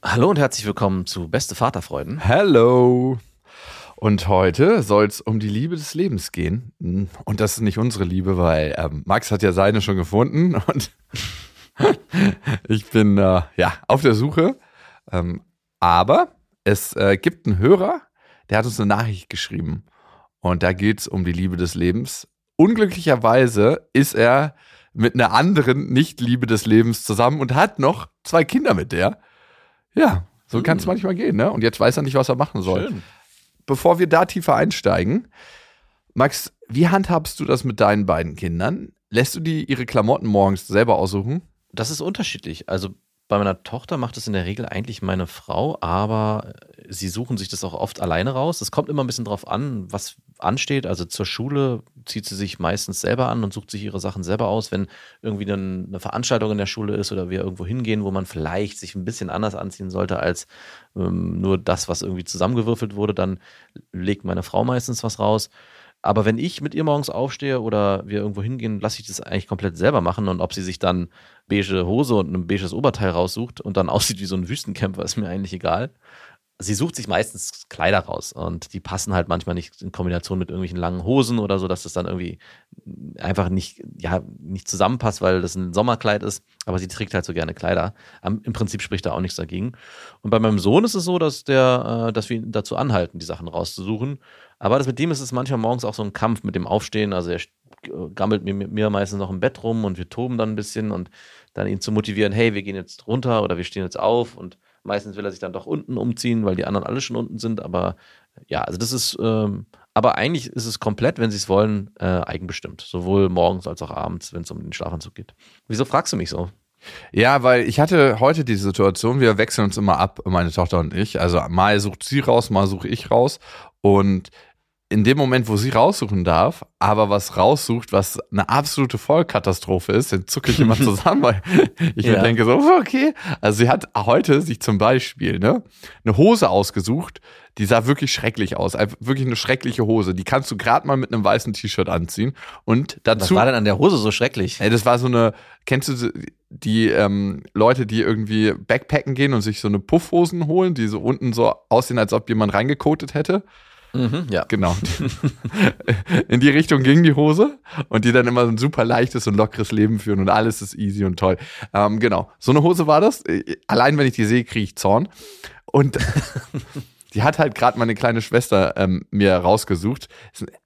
Hallo und herzlich willkommen zu Beste Vaterfreuden. Hello. Und heute soll es um die Liebe des Lebens gehen. Und das ist nicht unsere Liebe, weil ähm, Max hat ja seine schon gefunden und ich bin äh, ja auf der Suche. Ähm, aber es äh, gibt einen Hörer, der hat uns eine Nachricht geschrieben. Und da geht es um die Liebe des Lebens. Unglücklicherweise ist er mit einer anderen Nicht-Liebe des Lebens zusammen und hat noch zwei Kinder mit der. Ja, so Hm. kann es manchmal gehen, ne? Und jetzt weiß er nicht, was er machen soll. Schön. Bevor wir da tiefer einsteigen, Max, wie handhabst du das mit deinen beiden Kindern? Lässt du die ihre Klamotten morgens selber aussuchen? Das ist unterschiedlich. Also bei meiner Tochter macht es in der Regel eigentlich meine Frau, aber sie suchen sich das auch oft alleine raus. Es kommt immer ein bisschen drauf an, was ansteht. Also zur Schule zieht sie sich meistens selber an und sucht sich ihre Sachen selber aus. Wenn irgendwie eine Veranstaltung in der Schule ist oder wir irgendwo hingehen, wo man vielleicht sich ein bisschen anders anziehen sollte als ähm, nur das, was irgendwie zusammengewürfelt wurde, dann legt meine Frau meistens was raus. Aber wenn ich mit ihr morgens aufstehe oder wir irgendwo hingehen, lasse ich das eigentlich komplett selber machen. Und ob sie sich dann beige Hose und ein beiges Oberteil raussucht und dann aussieht wie so ein Wüstencamper, ist mir eigentlich egal. Sie sucht sich meistens Kleider raus und die passen halt manchmal nicht in Kombination mit irgendwelchen langen Hosen oder so, dass das dann irgendwie einfach nicht, ja, nicht zusammenpasst, weil das ein Sommerkleid ist. Aber sie trägt halt so gerne Kleider. Am- Im Prinzip spricht da auch nichts dagegen. Und bei meinem Sohn ist es so, dass der, äh, dass wir ihn dazu anhalten, die Sachen rauszusuchen. Aber das mit dem ist es manchmal morgens auch so ein Kampf mit dem Aufstehen. Also er st- gammelt mir, mir meistens noch im Bett rum und wir toben dann ein bisschen und dann ihn zu motivieren, hey, wir gehen jetzt runter oder wir stehen jetzt auf und meistens will er sich dann doch unten umziehen, weil die anderen alle schon unten sind. Aber ja, also das ist, ähm, aber eigentlich ist es komplett, wenn sie es wollen, äh, eigenbestimmt. Sowohl morgens als auch abends, wenn es um den Schlafanzug geht. Wieso fragst du mich so? Ja, weil ich hatte heute die Situation, wir wechseln uns immer ab, meine Tochter und ich. Also mal sucht sie raus, mal suche ich raus. Und in dem Moment, wo sie raussuchen darf, aber was raussucht, was eine absolute Vollkatastrophe ist, dann zucke ich immer zusammen, weil ich mir Ja. denke so, okay. Also sie hat heute sich zum Beispiel ne, eine Hose ausgesucht, die sah wirklich schrecklich aus. Einfach Wirklich eine schreckliche Hose. Die kannst du gerade mal mit einem weißen T-Shirt anziehen. Und Was dazu. war denn an der Hose so schrecklich? Ey, das war so eine, kennst du die ähm, Leute, die irgendwie Backpacken gehen und sich so eine Puffhosen holen, die so unten so aussehen, als ob jemand reingekotet hätte? Mhm, ja. Genau. In die Richtung ging die Hose und die dann immer so ein super leichtes und lockeres Leben führen und alles ist easy und toll. Ähm, genau. So eine Hose war das. Äh, Allein wenn ich die sehe, kriege ich Zorn. Und die hat halt gerade meine kleine Schwester ähm, mir rausgesucht.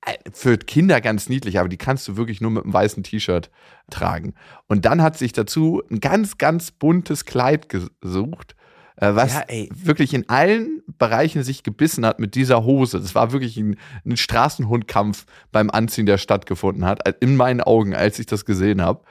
Äh, Für Kinder ganz niedlich, aber die kannst du wirklich nur mit einem weißen T-Shirt tragen. Und dann hat sich dazu ein ganz, ganz buntes Kleid gesucht, was Ja, wirklich in allen Bereichen sich gebissen hat mit dieser Hose. Das war wirklich ein, ein Straßenhundkampf beim Anziehen, der stattgefunden hat, äh, in meinen Augen, als ich das gesehen habe.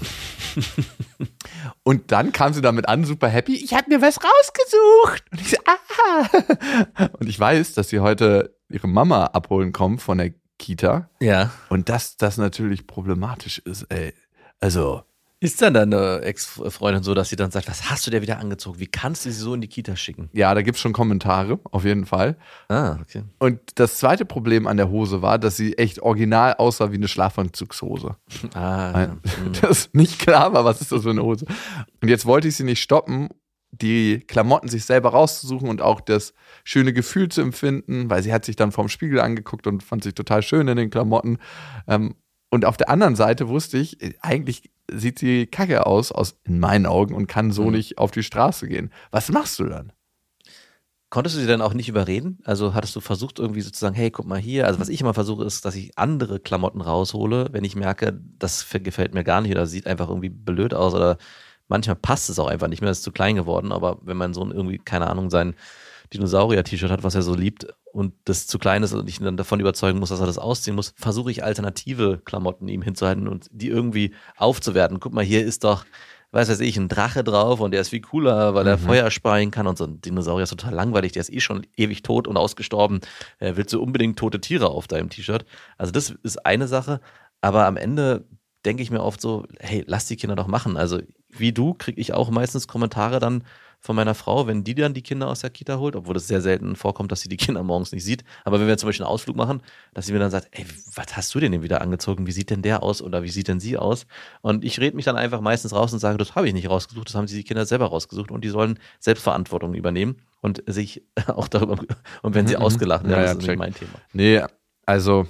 Und dann kam sie damit an, super happy. Ich habe mir was rausgesucht. Und ich so, ah. Und ich weiß, dass sie heute ihre Mama abholen kommt von der Kita. Ja. Und dass das natürlich problematisch ist, ey. Also, Ist dann deine Ex-Freundin so, dass sie dann sagt, was hast du dir wieder angezogen? Wie kannst du sie so in die Kita schicken? Ja, da gibt es schon Kommentare, auf jeden Fall. Ah, okay. Und das zweite Problem an der Hose war, dass sie echt original aussah wie eine Schlafanzugshose. Ah, Ein- Das nicht klar war, was ist das für eine Hose. Und jetzt wollte ich sie nicht stoppen, die Klamotten sich selber rauszusuchen und auch das schöne Gefühl zu empfinden, weil sie hat sich dann vorm Spiegel angeguckt und fand sich total schön in den Klamotten. Ähm, Und auf der anderen Seite wusste ich, äh, eigentlich sieht sie kacke aus, aus in meinen Augen, und kann so Mhm. nicht auf die Straße gehen. Was machst du dann? Konntest du sie dann auch nicht überreden? Also hattest du versucht, irgendwie sozusagen, hey, guck mal hier. Also, was ich immer versuche, ist, dass ich andere Klamotten raushole, wenn ich merke, das gefällt mir gar nicht oder sieht einfach irgendwie blöd aus oder manchmal passt es auch einfach nicht mehr, ist zu klein geworden. Aber wenn mein Sohn irgendwie, keine Ahnung, sein Dinosaurier-T-Shirt hat, was er so liebt und das zu klein ist und ich ihn dann davon überzeugen muss, dass er das ausziehen muss, versuche ich alternative Klamotten ihm hinzuhalten und die irgendwie aufzuwerten. Guck mal, hier ist doch, weiß weiß ich, ein Drache drauf und der ist viel cooler, weil er Mhm. Feuer speien kann und so ein Dinosaurier ist total langweilig, der ist eh schon ewig tot und ausgestorben. Äh, willst du unbedingt tote Tiere auf deinem T-Shirt? Also das ist eine Sache, aber am Ende denke ich mir oft so, hey, lass die Kinder doch machen. Also wie du kriege ich auch meistens Kommentare dann von meiner Frau, wenn die dann die Kinder aus der Kita holt, obwohl es sehr selten vorkommt, dass sie die Kinder morgens nicht sieht. Aber wenn wir zum Beispiel einen Ausflug machen, dass sie mir dann sagt, ey, was hast du denn denn wieder angezogen? Wie sieht denn der aus oder wie sieht denn sie aus? Und ich rede mich dann einfach meistens raus und sage, das habe ich nicht rausgesucht, das haben sie die Kinder selber rausgesucht und die sollen Selbstverantwortung übernehmen und sich auch darüber, und wenn sie Mhm. ausgelacht werden, Ja, das ja, ist nicht mein Thema. Nee, also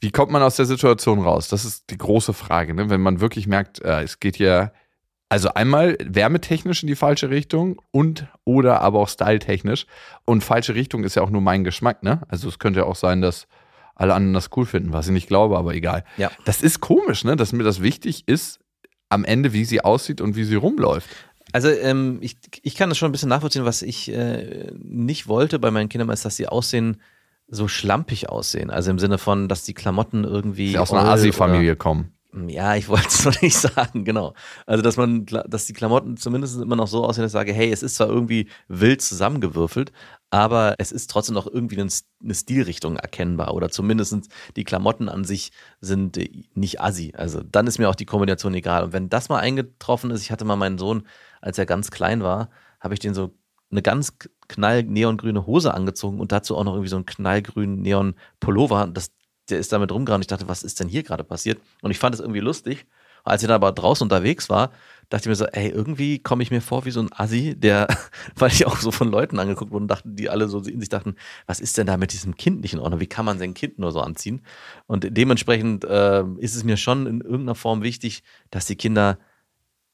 wie kommt man aus der Situation raus? Das ist die große Frage, ne? wenn man wirklich merkt, äh, es geht hier also einmal wärmetechnisch in die falsche Richtung und oder aber auch styletechnisch. Und falsche Richtung ist ja auch nur mein Geschmack, ne? Also es könnte ja auch sein, dass alle anderen das cool finden, was ich nicht glaube, aber egal. Ja. Das ist komisch, ne? Dass mir das wichtig ist, am Ende, wie sie aussieht und wie sie rumläuft. Also ähm, ich, ich kann das schon ein bisschen nachvollziehen, was ich äh, nicht wollte bei meinen Kindern, ist, dass sie aussehen, so schlampig aussehen. Also im Sinne von, dass die Klamotten irgendwie. Sie aus einer Asi-Familie kommen. Oder- Ja, ich wollte es noch nicht sagen, genau. Also, dass man, dass die Klamotten zumindest immer noch so aussehen, dass ich sage, hey, es ist zwar irgendwie wild zusammengewürfelt, aber es ist trotzdem noch irgendwie eine, Stilrichtung erkennbar. Oder zumindest die Klamotten an sich sind äh, nicht assi. Also dann ist mir auch die Kombination egal. Und wenn das mal eingetroffen ist, ich hatte mal meinen Sohn, als er ganz klein war, habe ich den so eine ganz knall neongrüne Hose angezogen und dazu auch noch irgendwie so einen knallgrünen neon Pullover. Das, der ist damit rumgerannt. Ich dachte, was ist denn hier gerade passiert? Und ich fand es irgendwie lustig. Als ich dann aber draußen unterwegs war, dachte ich mir so, ey, irgendwie komme ich mir vor wie so ein Assi, der, weil ich auch so von Leuten angeguckt wurde und dachten, die alle so in sich dachten, was ist denn da mit diesem Kind nicht in Ordnung? Wie kann man sein Kind nur so anziehen? Und dementsprechend äh, ist es mir schon in irgendeiner Form wichtig, dass die Kinder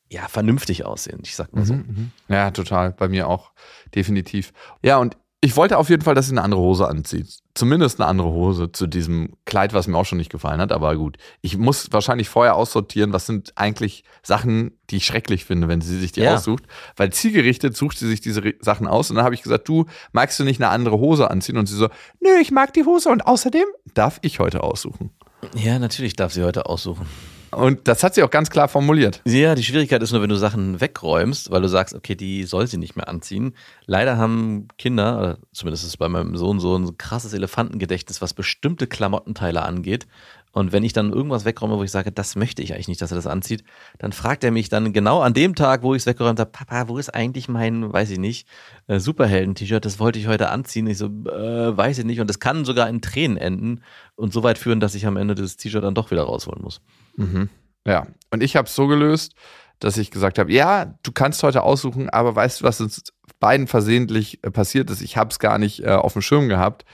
ja vernünftig aussehen. Ich sag mal so. Mhm, mhm. Ja, total. Bei mir auch. Definitiv. Ja, und ich wollte auf jeden Fall, dass sie eine andere Hose anzieht. Zumindest eine andere Hose zu diesem Kleid, was mir auch schon nicht gefallen hat. Aber gut, ich muss wahrscheinlich vorher aussortieren, was sind eigentlich Sachen, die ich schrecklich finde, wenn sie sich die Ja. aussucht. Weil zielgerichtet sucht sie sich diese Sachen aus. Und dann habe ich gesagt, du, magst du nicht eine andere Hose anziehen? Und sie so, nö, ich mag die Hose. Und außerdem darf ich heute aussuchen. Ja, natürlich darf sie heute aussuchen. Und das hat sie auch ganz klar formuliert. Ja, die Schwierigkeit ist nur, wenn du Sachen wegräumst, weil du sagst, okay, die soll sie nicht mehr anziehen. Leider haben Kinder, zumindest ist es bei meinem Sohn so ein krasses Elefantengedächtnis, was bestimmte Klamottenteile angeht. Und wenn ich dann irgendwas wegräume, wo ich sage, das möchte ich eigentlich nicht, dass er das anzieht, dann fragt er mich dann genau an dem Tag, wo ich es weggeräumt habe, Papa, wo ist eigentlich mein, weiß ich nicht, äh, Superhelden-T-Shirt, das wollte ich heute anziehen. Ich so, äh, weiß ich nicht. Und das kann sogar in Tränen enden und so weit führen, dass ich am Ende das T-Shirt dann doch wieder rausholen muss. Mhm. Ja, und ich habe es so gelöst, dass ich gesagt habe, ja, du kannst heute aussuchen, aber weißt du, was uns beiden versehentlich äh, passiert ist? Ich habe es gar nicht äh, auf dem Schirm gehabt.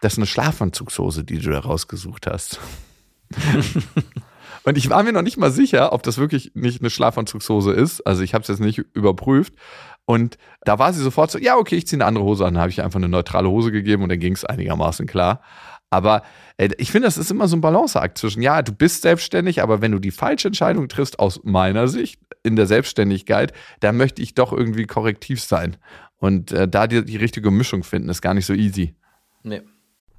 Das ist eine Schlafanzugshose, die du da rausgesucht hast. und ich war mir noch nicht mal sicher, ob das wirklich nicht eine Schlafanzugshose ist. Also ich habe es jetzt nicht überprüft. Und da war sie sofort so, ja, okay, ich ziehe eine andere Hose an. Da habe ich einfach eine neutrale Hose gegeben und dann ging es einigermaßen klar. Aber äh, ich finde, das ist immer so ein Balanceakt zwischen, ja, du bist selbstständig, aber wenn du die falsche Entscheidung triffst, aus meiner Sicht, in der Selbstständigkeit, dann möchte ich doch irgendwie korrektiv sein. Und äh, da die, die richtige Mischung finden, ist gar nicht so easy. Nee.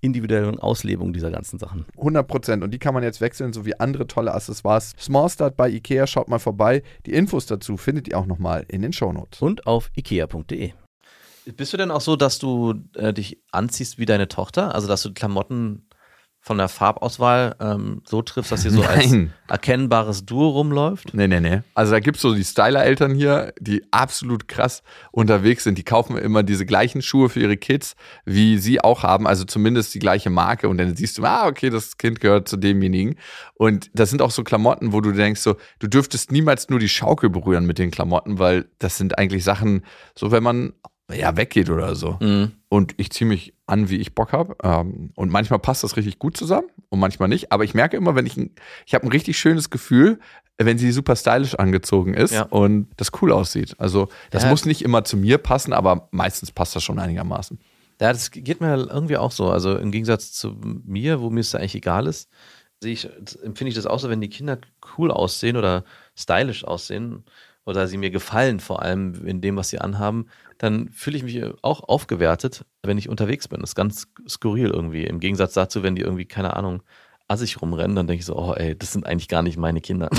individuellen Auslebung dieser ganzen Sachen. 100 Prozent. Und die kann man jetzt wechseln, so wie andere tolle Accessoires. Small Start bei Ikea, schaut mal vorbei. Die Infos dazu findet ihr auch nochmal in den Shownotes. Und auf ikea.de. Bist du denn auch so, dass du äh, dich anziehst wie deine Tochter? Also, dass du Klamotten von der Farbauswahl ähm, so triffst, dass ihr so Nein. als erkennbares Duo rumläuft? Nee, nee, nee. Also da gibt es so die Styler-Eltern hier, die absolut krass unterwegs sind. Die kaufen immer diese gleichen Schuhe für ihre Kids, wie sie auch haben. Also zumindest die gleiche Marke. Und dann siehst du, ah, okay, das Kind gehört zu demjenigen. Und das sind auch so Klamotten, wo du denkst, so, du dürftest niemals nur die Schaukel berühren mit den Klamotten, weil das sind eigentlich Sachen, so wenn man ja, weggeht oder so. Mhm. Und ich ziehe mich an, wie ich Bock habe. Ähm, und manchmal passt das richtig gut zusammen und manchmal nicht. Aber ich merke immer, wenn ich, ein, ich habe ein richtig schönes Gefühl, wenn sie super stylisch angezogen ist ja. und das cool aussieht. Also das ja. muss nicht immer zu mir passen, aber meistens passt das schon einigermaßen. Ja, das geht mir irgendwie auch so. Also im Gegensatz zu mir, wo mir es eigentlich egal ist, sehe ich, empfinde ich das auch so, wenn die Kinder cool aussehen oder stylisch aussehen oder sie mir gefallen, vor allem in dem, was sie anhaben, dann fühle ich mich auch aufgewertet, wenn ich unterwegs bin. Das ist ganz skurril irgendwie. Im Gegensatz dazu, wenn die irgendwie, keine Ahnung, assig rumrennen, dann denke ich so, oh ey, das sind eigentlich gar nicht meine Kinder.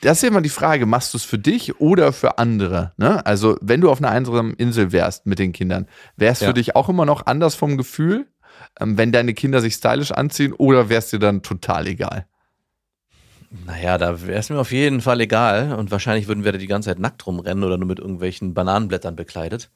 Das ist ja immer die Frage, machst du es für dich oder für andere? Ne? Also, wenn du auf einer einsamen Insel wärst mit den Kindern, wäre es für ja. dich auch immer noch anders vom Gefühl, ähm, wenn deine Kinder sich stylisch anziehen oder wäre es dir dann total egal? Naja, da wäre es mir auf jeden Fall egal. Und wahrscheinlich würden wir da die ganze Zeit nackt rumrennen oder nur mit irgendwelchen Bananenblättern bekleidet.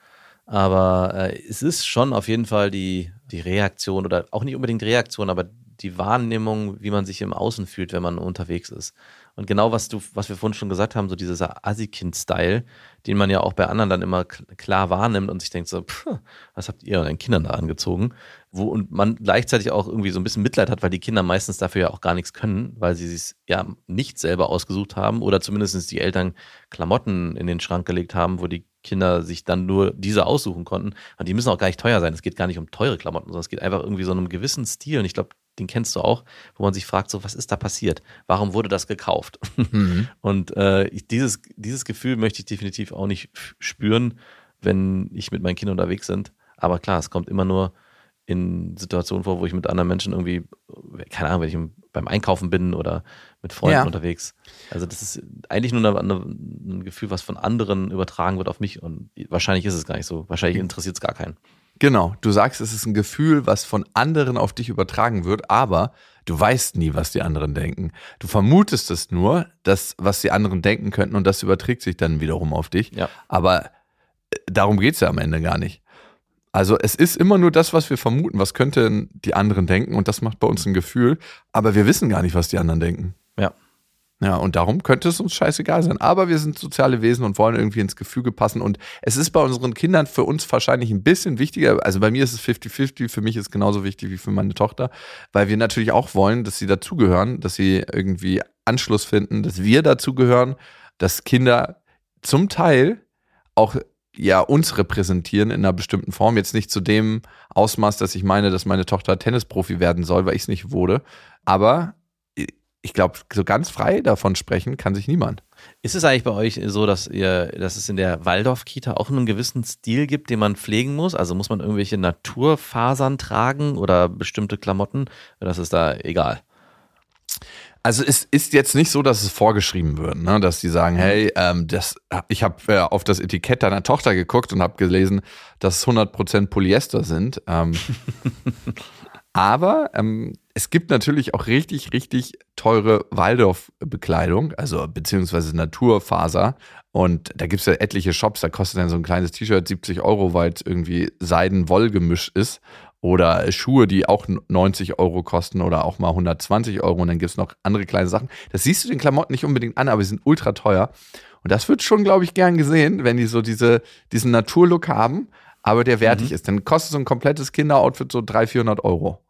Aber äh, es ist schon auf jeden Fall die, die Reaktion oder auch nicht unbedingt Reaktion, aber die Wahrnehmung, wie man sich im Außen fühlt, wenn man unterwegs ist. Und genau was du, was wir vorhin schon gesagt haben, so dieser Assi-Kind-Style, den man ja auch bei anderen dann immer klar wahrnimmt und sich denkt so, pff, was habt ihr euren Kindern da angezogen? Wo, und man gleichzeitig auch irgendwie so ein bisschen Mitleid hat, weil die Kinder meistens dafür ja auch gar nichts können, weil sie sich ja nicht selber ausgesucht haben oder zumindest die Eltern Klamotten in den Schrank gelegt haben, wo die Kinder sich dann nur diese aussuchen konnten. Und die müssen auch gar nicht teuer sein. Es geht gar nicht um teure Klamotten, sondern es geht einfach irgendwie so einem gewissen Stil. Und ich glaube, den kennst du auch, wo man sich fragt, so, was ist da passiert? Warum wurde das gekauft? Mhm. Und äh, dieses, dieses Gefühl möchte ich definitiv auch nicht spüren, wenn ich mit meinen Kindern unterwegs bin. Aber klar, es kommt immer nur in Situationen vor, wo ich mit anderen Menschen irgendwie, keine Ahnung, wenn ich beim Einkaufen bin oder mit Freunden ja. unterwegs. Also das ist eigentlich nur eine, eine, ein Gefühl, was von anderen übertragen wird auf mich und wahrscheinlich ist es gar nicht so. Wahrscheinlich interessiert es gar keinen. Genau, du sagst, es ist ein Gefühl, was von anderen auf dich übertragen wird, aber du weißt nie, was die anderen denken. Du vermutest es nur, dass was die anderen denken könnten und das überträgt sich dann wiederum auf dich. Ja. Aber äh, darum geht es ja am Ende gar nicht. Also es ist immer nur das, was wir vermuten, was könnten die anderen denken und das macht bei uns ein Gefühl, aber wir wissen gar nicht, was die anderen denken. Ja. Ja, und darum könnte es uns scheißegal sein. Aber wir sind soziale Wesen und wollen irgendwie ins Gefüge passen. Und es ist bei unseren Kindern für uns wahrscheinlich ein bisschen wichtiger. Also bei mir ist es 50-50, für mich ist es genauso wichtig wie für meine Tochter, weil wir natürlich auch wollen, dass sie dazugehören, dass sie irgendwie Anschluss finden, dass wir dazugehören, dass Kinder zum Teil auch ja uns repräsentieren in einer bestimmten Form. Jetzt nicht zu dem Ausmaß, dass ich meine, dass meine Tochter Tennisprofi werden soll, weil ich es nicht wurde. Aber ich glaube, so ganz frei davon sprechen kann sich niemand. Ist es eigentlich bei euch so, dass ihr, dass es in der Waldorf-Kita auch einen gewissen Stil gibt, den man pflegen muss? Also muss man irgendwelche Naturfasern tragen oder bestimmte Klamotten? Das ist da egal. Also es ist jetzt nicht so, dass es vorgeschrieben wird, ne? dass die sagen, hey, ähm, das, ich habe äh, auf das Etikett deiner Tochter geguckt und habe gelesen, dass es 100% Polyester sind. Ähm, aber ähm, es gibt natürlich auch richtig, richtig teure Waldorf-Bekleidung, also beziehungsweise Naturfaser. Und da gibt es ja etliche Shops, da kostet dann so ein kleines T-Shirt 70 Euro, weil es irgendwie Seiden-Woll-Gemisch ist. Oder Schuhe, die auch 90 Euro kosten oder auch mal 120 Euro. Und dann gibt es noch andere kleine Sachen. Das siehst du den Klamotten nicht unbedingt an, aber sie sind ultra teuer. Und das wird schon, glaube ich, gern gesehen, wenn die so diese, diesen Naturlook haben, aber der wertig mhm. ist. Dann kostet so ein komplettes Kinderoutfit so 300, 400 Euro.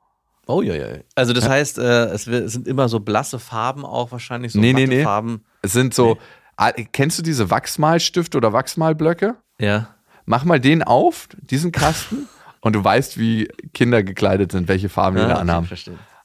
Oh ja, ja. Also das ja. heißt, äh, es sind immer so blasse Farben auch wahrscheinlich, so nee, nee, nee. Farben. Es sind so, nee. Ah, kennst du diese Wachsmalstifte oder Wachsmalblöcke? Ja. Mach mal den auf, diesen Kasten, und du weißt, wie Kinder gekleidet sind, welche Farben ja, die da anhaben.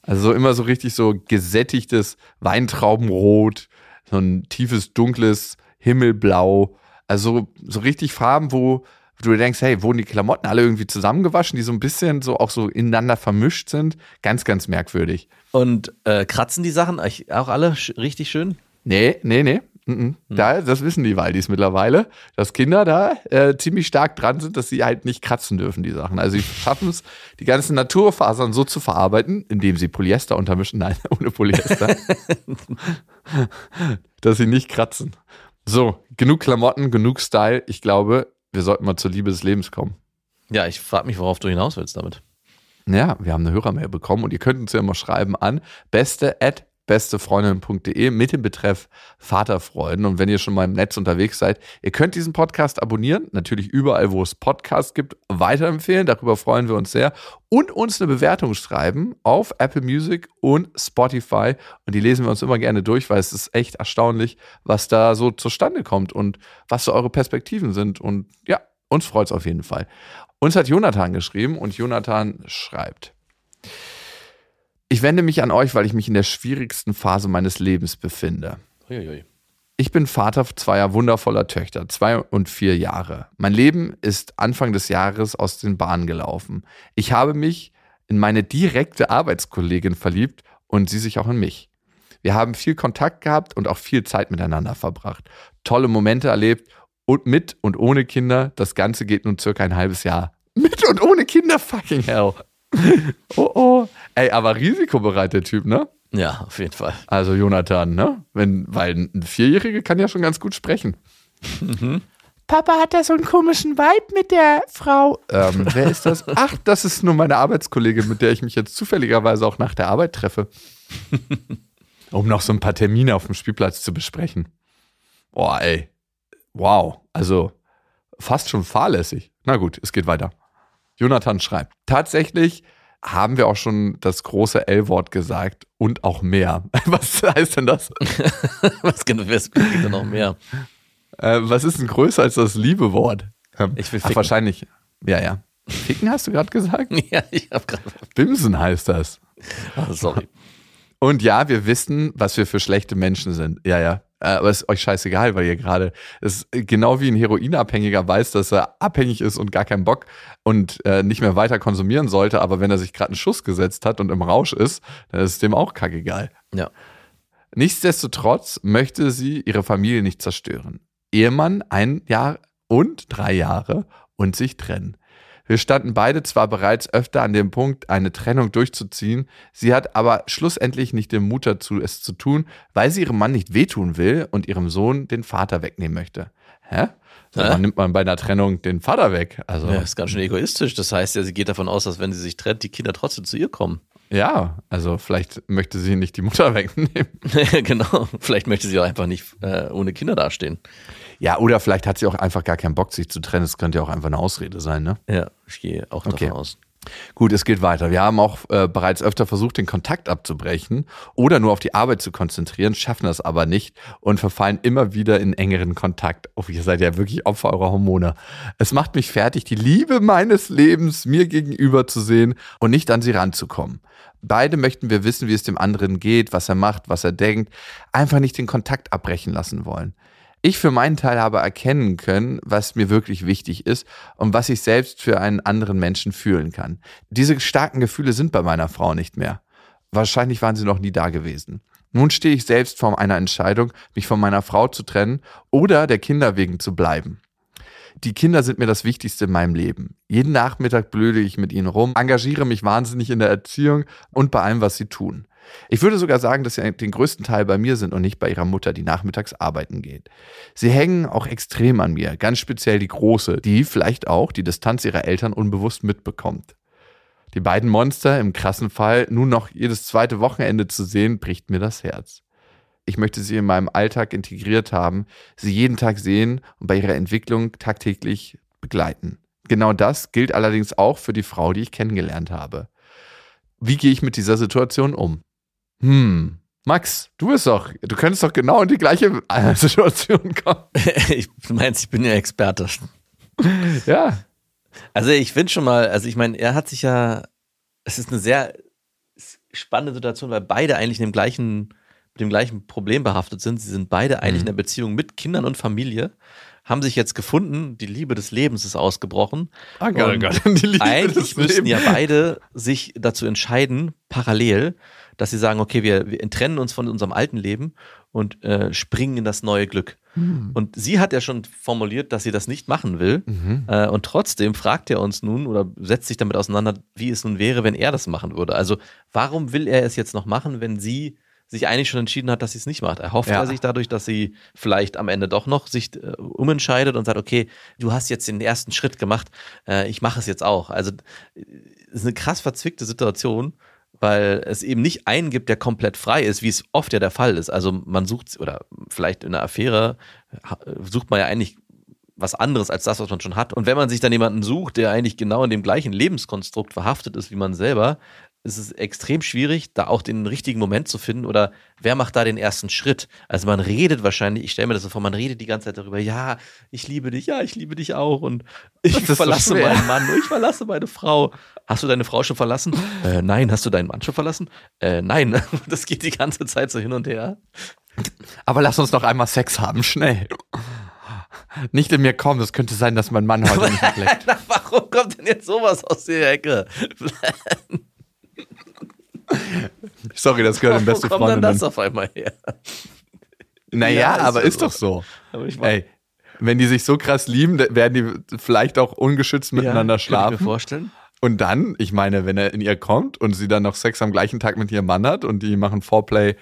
Also so immer so richtig so gesättigtes Weintraubenrot, so ein tiefes, dunkles Himmelblau. Also so, so richtig Farben, wo du denkst, hey, wurden die Klamotten alle irgendwie zusammengewaschen, die so ein bisschen so auch so ineinander vermischt sind. Ganz, ganz merkwürdig. Und äh, kratzen die Sachen auch alle richtig schön? Nee, nee, nee. Mhm. Da, das wissen die Waldis mittlerweile, dass Kinder da äh, ziemlich stark dran sind, dass sie halt nicht kratzen dürfen, die Sachen. Also sie schaffen es, die ganzen Naturfasern so zu verarbeiten, indem sie Polyester untermischen. Nein, ohne Polyester. dass sie nicht kratzen. So, genug Klamotten, genug Style. Ich glaube, wir sollten mal zur Liebe des Lebens kommen. Ja, ich frage mich, worauf du hinaus willst damit. Ja, wir haben eine Hörermail bekommen und ihr könnt uns ja mal schreiben an beste at bestefreundin.de mit dem Betreff Vaterfreuden. Und wenn ihr schon mal im Netz unterwegs seid, ihr könnt diesen Podcast abonnieren, natürlich überall, wo es Podcasts gibt, weiterempfehlen. Darüber freuen wir uns sehr. Und uns eine Bewertung schreiben auf Apple Music und Spotify. Und die lesen wir uns immer gerne durch, weil es ist echt erstaunlich, was da so zustande kommt und was so eure Perspektiven sind. Und ja, uns freut es auf jeden Fall. Uns hat Jonathan geschrieben und Jonathan schreibt. Ich wende mich an euch, weil ich mich in der schwierigsten Phase meines Lebens befinde. Uiui. Ich bin Vater zweier wundervoller Töchter, zwei und vier Jahre. Mein Leben ist Anfang des Jahres aus den Bahnen gelaufen. Ich habe mich in meine direkte Arbeitskollegin verliebt und sie sich auch in mich. Wir haben viel Kontakt gehabt und auch viel Zeit miteinander verbracht. Tolle Momente erlebt und mit und ohne Kinder. Das Ganze geht nun circa ein halbes Jahr. Mit und ohne Kinder, fucking hell. oh oh. Ey, aber risikobereit der Typ, ne? Ja, auf jeden Fall. Also Jonathan, ne? Wenn, weil ein Vierjähriger kann ja schon ganz gut sprechen. Mhm. Papa hat da so einen komischen Vibe mit der Frau. Ähm, wer ist das? Ach, das ist nur meine Arbeitskollegin, mit der ich mich jetzt zufälligerweise auch nach der Arbeit treffe. um noch so ein paar Termine auf dem Spielplatz zu besprechen. Boah, ey. Wow. Also fast schon fahrlässig. Na gut, es geht weiter. Jonathan schreibt, tatsächlich haben wir auch schon das große L-Wort gesagt und auch mehr. Was heißt denn das? was genau ist denn noch mehr? Äh, was ist denn größer als das Liebe-Wort? Ähm, ich will ficken. Ach, wahrscheinlich. Ja, ja. Ficken hast du gerade gesagt? ja, ich habe gerade. Bimsen heißt das. Ach, sorry. Und ja, wir wissen, was wir für schlechte Menschen sind. Ja, ja. Äh, aber ist euch scheißegal, weil ihr gerade, ist genau wie ein Heroinabhängiger weiß, dass er abhängig ist und gar keinen Bock und äh, nicht mehr weiter konsumieren sollte, aber wenn er sich gerade einen Schuss gesetzt hat und im Rausch ist, dann ist es dem auch kackegal. Ja. Nichtsdestotrotz möchte sie ihre Familie nicht zerstören. Ehemann ein Jahr und drei Jahre und sich trennen. Wir standen beide zwar bereits öfter an dem Punkt, eine Trennung durchzuziehen, sie hat aber schlussendlich nicht den Mut dazu, es zu tun, weil sie ihrem Mann nicht wehtun will und ihrem Sohn den Vater wegnehmen möchte. Hä? So, Dann nimmt man bei einer Trennung den Vater weg. Also, ja, ist ganz schön egoistisch. Das heißt ja, sie geht davon aus, dass wenn sie sich trennt, die Kinder trotzdem zu ihr kommen. Ja, also vielleicht möchte sie nicht die Mutter wegnehmen. genau, vielleicht möchte sie auch einfach nicht äh, ohne Kinder dastehen. Ja, oder vielleicht hat sie auch einfach gar keinen Bock, sich zu trennen. Das könnte ja auch einfach eine Ausrede sein, ne? Ja, ich gehe auch davon okay. aus. Gut, es geht weiter. Wir haben auch äh, bereits öfter versucht, den Kontakt abzubrechen oder nur auf die Arbeit zu konzentrieren, schaffen das aber nicht und verfallen immer wieder in engeren Kontakt. Oh, ihr seid ja wirklich Opfer eurer Hormone. Es macht mich fertig, die Liebe meines Lebens mir gegenüber zu sehen und nicht an sie ranzukommen. Beide möchten wir wissen, wie es dem anderen geht, was er macht, was er denkt, einfach nicht den Kontakt abbrechen lassen wollen. Ich für meinen Teil habe erkennen können, was mir wirklich wichtig ist und was ich selbst für einen anderen Menschen fühlen kann. Diese starken Gefühle sind bei meiner Frau nicht mehr. Wahrscheinlich waren sie noch nie da gewesen. Nun stehe ich selbst vor einer Entscheidung, mich von meiner Frau zu trennen oder der Kinder wegen zu bleiben. Die Kinder sind mir das Wichtigste in meinem Leben. Jeden Nachmittag blöde ich mit ihnen rum, engagiere mich wahnsinnig in der Erziehung und bei allem, was sie tun. Ich würde sogar sagen, dass sie den größten Teil bei mir sind und nicht bei ihrer Mutter, die nachmittags arbeiten geht. Sie hängen auch extrem an mir, ganz speziell die Große, die vielleicht auch die Distanz ihrer Eltern unbewusst mitbekommt. Die beiden Monster im krassen Fall nun noch jedes zweite Wochenende zu sehen, bricht mir das Herz. Ich möchte sie in meinem Alltag integriert haben, sie jeden Tag sehen und bei ihrer Entwicklung tagtäglich begleiten. Genau das gilt allerdings auch für die Frau, die ich kennengelernt habe. Wie gehe ich mit dieser Situation um? Hm, Max, du bist doch, du könntest doch genau in die gleiche äh, Situation kommen. ich, du meinst, ich bin ja Experte. Ja. Also ich finde schon mal, also ich meine, er hat sich ja, es ist eine sehr spannende Situation, weil beide eigentlich in dem gleichen, mit dem gleichen Problem behaftet sind. Sie sind beide eigentlich mhm. in einer Beziehung mit Kindern und Familie haben sich jetzt gefunden, die Liebe des Lebens ist ausgebrochen. Ah, Gott, Gott. Die Liebe eigentlich müssten ja beide sich dazu entscheiden, parallel, dass sie sagen, okay, wir, wir trennen uns von unserem alten Leben und äh, springen in das neue Glück. Mhm. Und sie hat ja schon formuliert, dass sie das nicht machen will. Mhm. Äh, und trotzdem fragt er uns nun oder setzt sich damit auseinander, wie es nun wäre, wenn er das machen würde. Also warum will er es jetzt noch machen, wenn sie sich eigentlich schon entschieden hat, dass sie es nicht macht. Erhofft ja. er sich dadurch, dass sie vielleicht am Ende doch noch sich äh, umentscheidet und sagt, okay, du hast jetzt den ersten Schritt gemacht, äh, ich mache es jetzt auch. Also es ist eine krass verzwickte Situation, weil es eben nicht einen gibt, der komplett frei ist, wie es oft ja der Fall ist. Also man sucht, oder vielleicht in einer Affäre sucht man ja eigentlich was anderes als das, was man schon hat. Und wenn man sich dann jemanden sucht, der eigentlich genau in dem gleichen Lebenskonstrukt verhaftet ist wie man selber, ist es extrem schwierig, da auch den richtigen Moment zu finden oder wer macht da den ersten Schritt? Also man redet wahrscheinlich, ich stelle mir das so vor, man redet die ganze Zeit darüber, ja, ich liebe dich, ja, ich liebe dich auch und ich verlasse so meinen Mann, ich verlasse meine Frau. Hast du deine Frau schon verlassen? Äh, nein, hast du deinen Mann schon verlassen? Äh, nein, das geht die ganze Zeit so hin und her. Aber lass uns noch einmal Sex haben, schnell. Nicht in mir kommen, es könnte sein, dass mein Mann heute nicht blickt. Warum kommt denn jetzt sowas aus der Ecke? Sorry, das gehört in beste Freunde. Wo kommt denn das auf einmal her? Naja, ja, ist aber ist so. doch so. Ey, wenn die sich so krass lieben, werden die vielleicht auch ungeschützt miteinander ja, schlafen. Kann ich mir vorstellen. Und dann, ich meine, wenn er in ihr kommt und sie dann noch Sex am gleichen Tag mit ihrem Mann hat und die machen Foreplay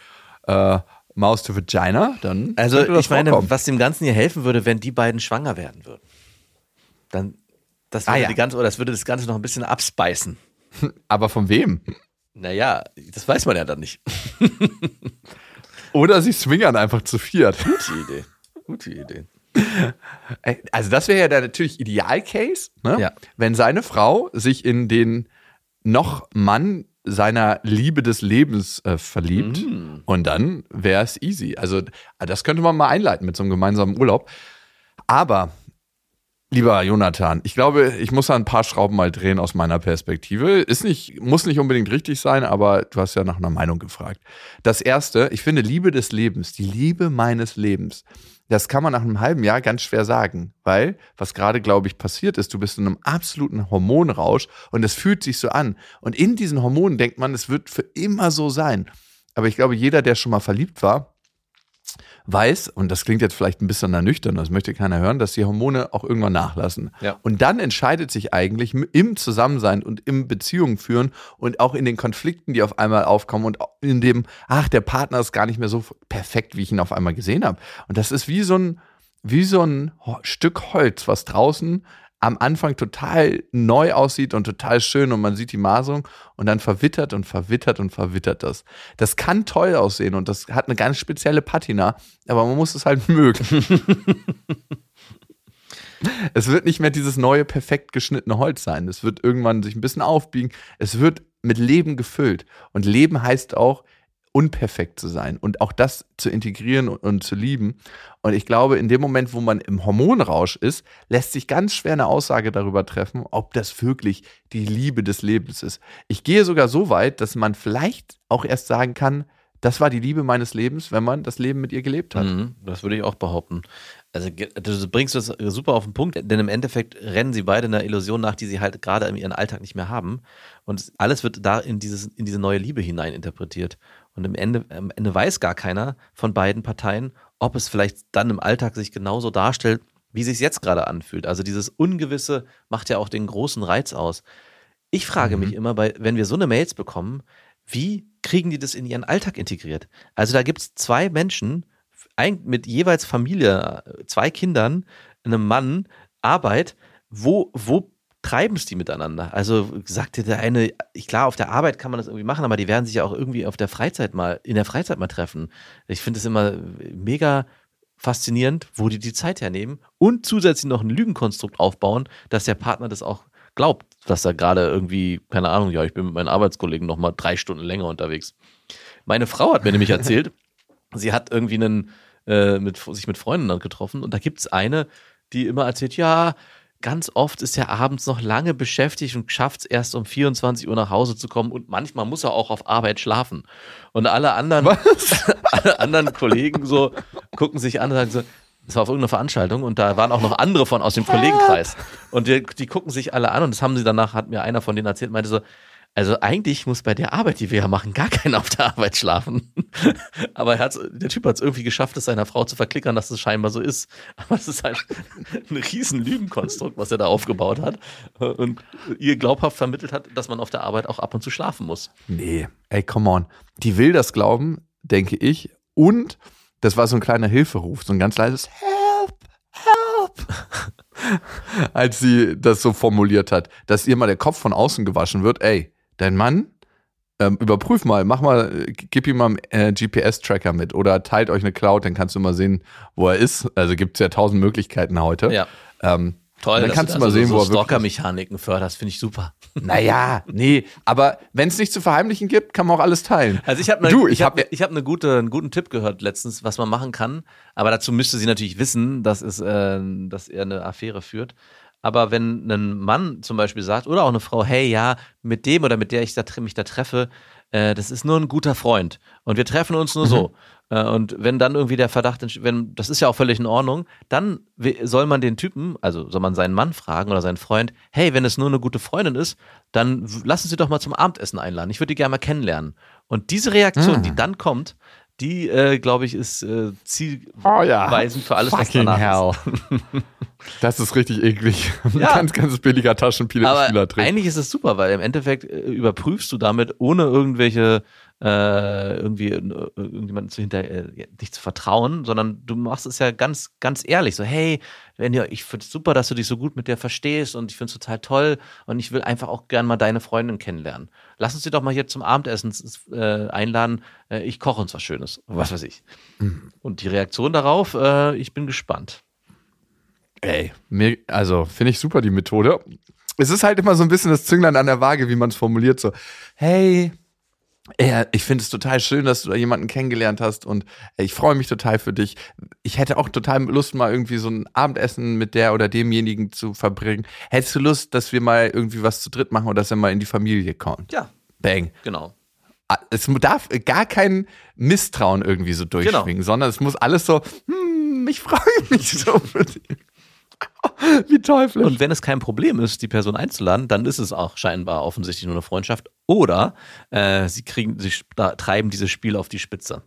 äh, Mouse to Vagina, dann. Also, ich meine, vorkommen. was dem Ganzen hier helfen würde, wenn die beiden schwanger werden würden. Dann, das ah würde, ah, ja. die ganze, oder das würde das Ganze noch ein bisschen abspeisen. Aber von wem? Naja, das weiß man ja dann nicht. Oder sie swingern einfach zu viert. Gute Idee. Gute Idee. Also, das wäre ja der natürlich Idealcase, ne? ja. wenn seine Frau sich in den noch Mann seiner Liebe des Lebens äh, verliebt. Mm. Und dann wäre es easy. Also, das könnte man mal einleiten mit so einem gemeinsamen Urlaub. Aber Lieber Jonathan, ich glaube, ich muss da ein paar Schrauben mal drehen aus meiner Perspektive. Ist nicht, muss nicht unbedingt richtig sein, aber du hast ja nach einer Meinung gefragt. Das erste, ich finde Liebe des Lebens, die Liebe meines Lebens, das kann man nach einem halben Jahr ganz schwer sagen, weil was gerade, glaube ich, passiert ist, du bist in einem absoluten Hormonrausch und es fühlt sich so an. Und in diesen Hormonen denkt man, es wird für immer so sein. Aber ich glaube, jeder, der schon mal verliebt war, weiß, und das klingt jetzt vielleicht ein bisschen ernüchternd, das möchte keiner hören, dass die Hormone auch irgendwann nachlassen. Ja. Und dann entscheidet sich eigentlich im Zusammensein und im Beziehungen führen und auch in den Konflikten, die auf einmal aufkommen und in dem, ach, der Partner ist gar nicht mehr so perfekt, wie ich ihn auf einmal gesehen habe. Und das ist wie so ein, wie so ein Stück Holz, was draußen am Anfang total neu aussieht und total schön und man sieht die Maserung und dann verwittert und verwittert und verwittert das. Das kann toll aussehen und das hat eine ganz spezielle Patina, aber man muss es halt mögen. es wird nicht mehr dieses neue, perfekt geschnittene Holz sein. Es wird irgendwann sich ein bisschen aufbiegen. Es wird mit Leben gefüllt. Und Leben heißt auch, unperfekt zu sein und auch das zu integrieren und, und, zu lieben. Und ich glaube, in dem Moment, wo man im Hormonrausch ist, lässt sich ganz schwer eine Aussage darüber treffen, ob das wirklich die Liebe des Lebens ist. Ich gehe sogar so weit, dass man vielleicht auch erst sagen kann, das war die Liebe meines Lebens, wenn man das Leben mit ihr gelebt hat. Mhm, das würde ich auch behaupten. Also du bringst das super auf den Punkt, denn im Endeffekt rennen sie beide einer Illusion nach, die sie halt gerade in ihrem Alltag nicht mehr haben. Und alles wird da in, dieses, in diese neue Liebe hinein interpretiert. Und im Ende, am Ende weiß gar keiner von beiden Parteien, ob es vielleicht dann im Alltag sich genauso darstellt, wie sich jetzt gerade anfühlt. Also dieses Ungewisse macht ja auch den großen Reiz aus. Ich frage mhm. mich immer, bei, wenn wir so eine Mails bekommen, wie kriegen die das in ihren Alltag integriert? Also da gibt es zwei Menschen ein, mit jeweils Familie, zwei Kindern, einem Mann, Arbeit, wo, wo treiben es die miteinander? Also sagte der eine, klar, auf der Arbeit kann man das irgendwie machen, aber die werden sich ja auch irgendwie auf der Freizeit mal, in der Freizeit mal treffen. Ich finde es immer mega faszinierend, wo die die Zeit hernehmen und zusätzlich noch ein Lügenkonstrukt aufbauen, dass der Partner das auch glaubt, dass er gerade irgendwie, keine Ahnung, ja, ich bin mit meinen Arbeitskollegen noch mal drei Stunden länger unterwegs. Meine Frau hat mir nämlich erzählt, sie hat irgendwie einen, äh, mit, sich mit Freunden getroffen und da gibt es eine, die immer erzählt, ja, ganz oft ist er abends noch lange beschäftigt und schafft es erst um 24 Uhr nach Hause zu kommen und manchmal muss er auch auf Arbeit schlafen. Und alle anderen, alle anderen Kollegen so gucken sich an und sagen so, das war auf irgendeiner Veranstaltung und da waren auch noch andere von aus dem Kollegenkreis. Und die, die gucken sich alle an und das haben sie danach, hat mir einer von denen erzählt, meinte so, also eigentlich muss bei der Arbeit, die wir ja machen, gar keiner auf der Arbeit schlafen. Aber der Typ hat es irgendwie geschafft, es seiner Frau zu verklickern, dass es scheinbar so ist. Aber es ist halt ein riesen Lügenkonstrukt, was er da aufgebaut hat und ihr glaubhaft vermittelt hat, dass man auf der Arbeit auch ab und zu schlafen muss. Nee, ey, come on. Die will das glauben, denke ich. Und das war so ein kleiner Hilferuf, so ein ganz leises Help, Help. Als sie das so formuliert hat, dass ihr mal der Kopf von außen gewaschen wird, ey, dein Mann, ähm, überprüf mal, mach mal, gib ihm mal einen äh, GPS-Tracker mit oder teilt euch eine Cloud, dann kannst du mal sehen, wo er ist. Also gibt es ja tausend Möglichkeiten heute. Ja. Ähm, Toll, dann kannst du, mal sehen, so, wo er Stalker-Mechaniken förderst, finde ich super. Naja, nee, aber wenn es nicht zu verheimlichen gibt, kann man auch alles teilen. Also ich habe ne, du, ich, ich habe hab, hab eine gute, einen guten Tipp gehört letztens, was man machen kann. Aber dazu müsste sie natürlich wissen, dass, es, äh, dass er eine Affäre führt. Aber wenn ein Mann zum Beispiel sagt, oder auch eine Frau, hey, ja, mit dem oder mit der ich da, mich da treffe, äh, das ist nur ein guter Freund und wir treffen uns nur mhm. so. Äh, und wenn dann irgendwie der Verdacht, wenn, das ist ja auch völlig in Ordnung, dann soll man den Typen, also soll man seinen Mann fragen oder seinen Freund, hey, wenn es nur eine gute Freundin ist, dann lassen Sie doch mal zum Abendessen einladen. Ich würde die gerne mal kennenlernen. Und diese Reaktion, mhm. die dann kommt, die, äh, glaube ich, ist äh, zielweisend oh ja. für alles, Fucking was danach hell. ist. Das ist richtig eklig. Ja. ganz, ganz billiger Taschenspieler drin. Eigentlich ist es super, weil im Endeffekt äh, überprüfst du damit, ohne irgendwelche äh, irgendwie äh, irgendjemanden zu hinter äh, nicht zu vertrauen, sondern du machst es ja ganz, ganz ehrlich. So, hey, wenn ihr, ich finde es super, dass du dich so gut mit der verstehst und ich finde es total toll und ich will einfach auch gern mal deine Freundin kennenlernen. Lass uns sie doch mal hier zum Abendessen äh, einladen. Äh, ich koche uns was Schönes. Was weiß ich. Mhm. Und die Reaktion darauf, äh, ich bin gespannt. Ey, mir, also finde ich super die Methode. Es ist halt immer so ein bisschen das Zünglein an der Waage, wie man es formuliert. So, hey, ja, ich finde es total schön, dass du da jemanden kennengelernt hast und ich freue mich total für dich. Ich hätte auch total Lust, mal irgendwie so ein Abendessen mit der oder demjenigen zu verbringen. Hättest du Lust, dass wir mal irgendwie was zu dritt machen oder dass er mal in die Familie kommt? Ja. Bang. Genau. Ah, es darf gar kein Misstrauen irgendwie so durchschwingen, genau. sondern es muss alles so, hm, ich freue mich so für dich. Wie teuflisch. Und wenn es kein Problem ist, die Person einzuladen, dann ist es auch scheinbar offensichtlich nur eine Freundschaft. Oder äh, sie kriegen, sie treiben dieses Spiel auf die Spitze.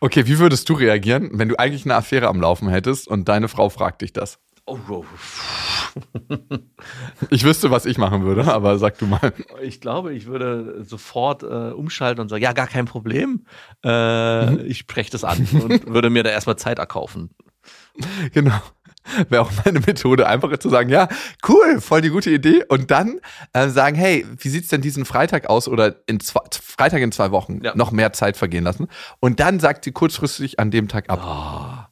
Okay, wie würdest du reagieren, wenn du eigentlich eine Affäre am Laufen hättest und deine Frau fragt dich das? Oh, oh. ich wüsste, was ich machen würde, aber sag du mal. Ich glaube, ich würde sofort äh, umschalten und sagen, ja, gar kein Problem. Äh, mhm. Ich spreche das an und würde mir da erstmal Zeit erkaufen. Genau. Wäre auch meine Methode, einfach zu sagen, ja, cool, voll die gute Idee. Und dann äh, sagen, hey, wie sieht's denn diesen Freitag aus oder in zwei, Freitag in zwei Wochen ja. noch mehr Zeit vergehen lassen. Und dann sagt sie kurzfristig an dem Tag ab. Oh.